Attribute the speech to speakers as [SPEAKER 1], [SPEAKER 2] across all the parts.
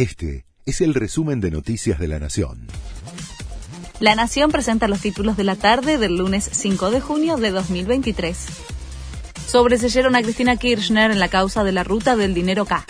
[SPEAKER 1] Este es el resumen de Noticias de la Nación.
[SPEAKER 2] La Nación presenta los títulos de la tarde del lunes 5 de junio de 2023. Sobreseyeron a Cristina Kirchner en la causa de la ruta del dinero K.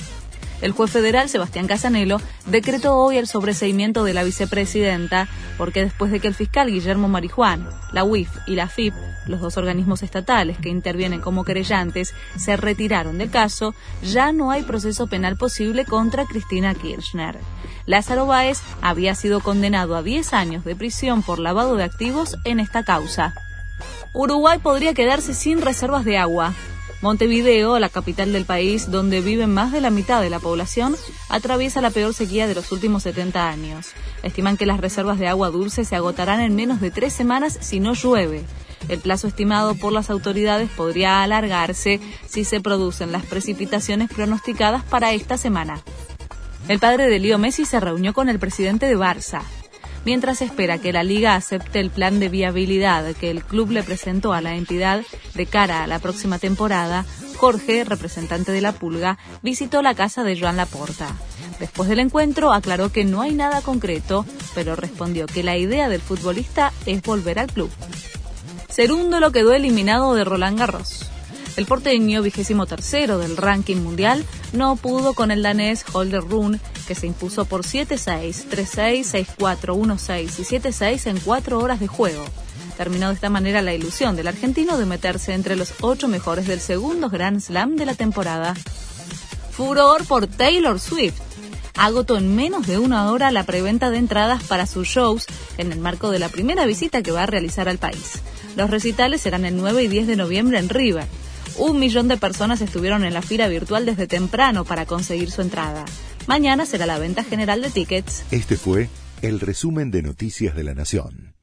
[SPEAKER 2] El juez federal Sebastián Casanelo decretó hoy el sobreseimiento de la vicepresidenta porque después de que el fiscal Guillermo Marijuán, la UIF y la FIP, los dos organismos estatales que intervienen como querellantes, se retiraron del caso, ya no hay proceso penal posible contra Cristina Kirchner. Lázaro Báez había sido condenado a 10 años de prisión por lavado de activos en esta causa. Uruguay podría quedarse sin reservas de agua. Montevideo, la capital del país, donde vive más de la mitad de la población, atraviesa la peor sequía de los últimos 70 años. Estiman que las reservas de agua dulce se agotarán en menos de tres semanas si no llueve. El plazo estimado por las autoridades podría alargarse si se producen las precipitaciones pronosticadas para esta semana. El padre de Leo Messi se reunió con el presidente de Barça mientras espera que la liga acepte el plan de viabilidad que el club le presentó a la entidad de cara a la próxima temporada, Jorge, representante de la Pulga, visitó la casa de Joan Laporta. Después del encuentro aclaró que no hay nada concreto, pero respondió que la idea del futbolista es volver al club. lo quedó eliminado de Roland Garros. El porteño, vigésimo tercero del ranking mundial, no pudo con el danés Holder Rune, que se impuso por 7-6, 3-6, 6-4, 1-6 y 7-6 en cuatro horas de juego. Terminó de esta manera la ilusión del argentino de meterse entre los ocho mejores del segundo Grand Slam de la temporada. Furor por Taylor Swift. Agotó en menos de una hora la preventa de entradas para sus shows en el marco de la primera visita que va a realizar al país. Los recitales serán el 9 y 10 de noviembre en River. Un millón de personas estuvieron en la fila virtual desde temprano para conseguir su entrada. Mañana será la venta general de tickets.
[SPEAKER 1] Este fue el resumen de Noticias de la Nación.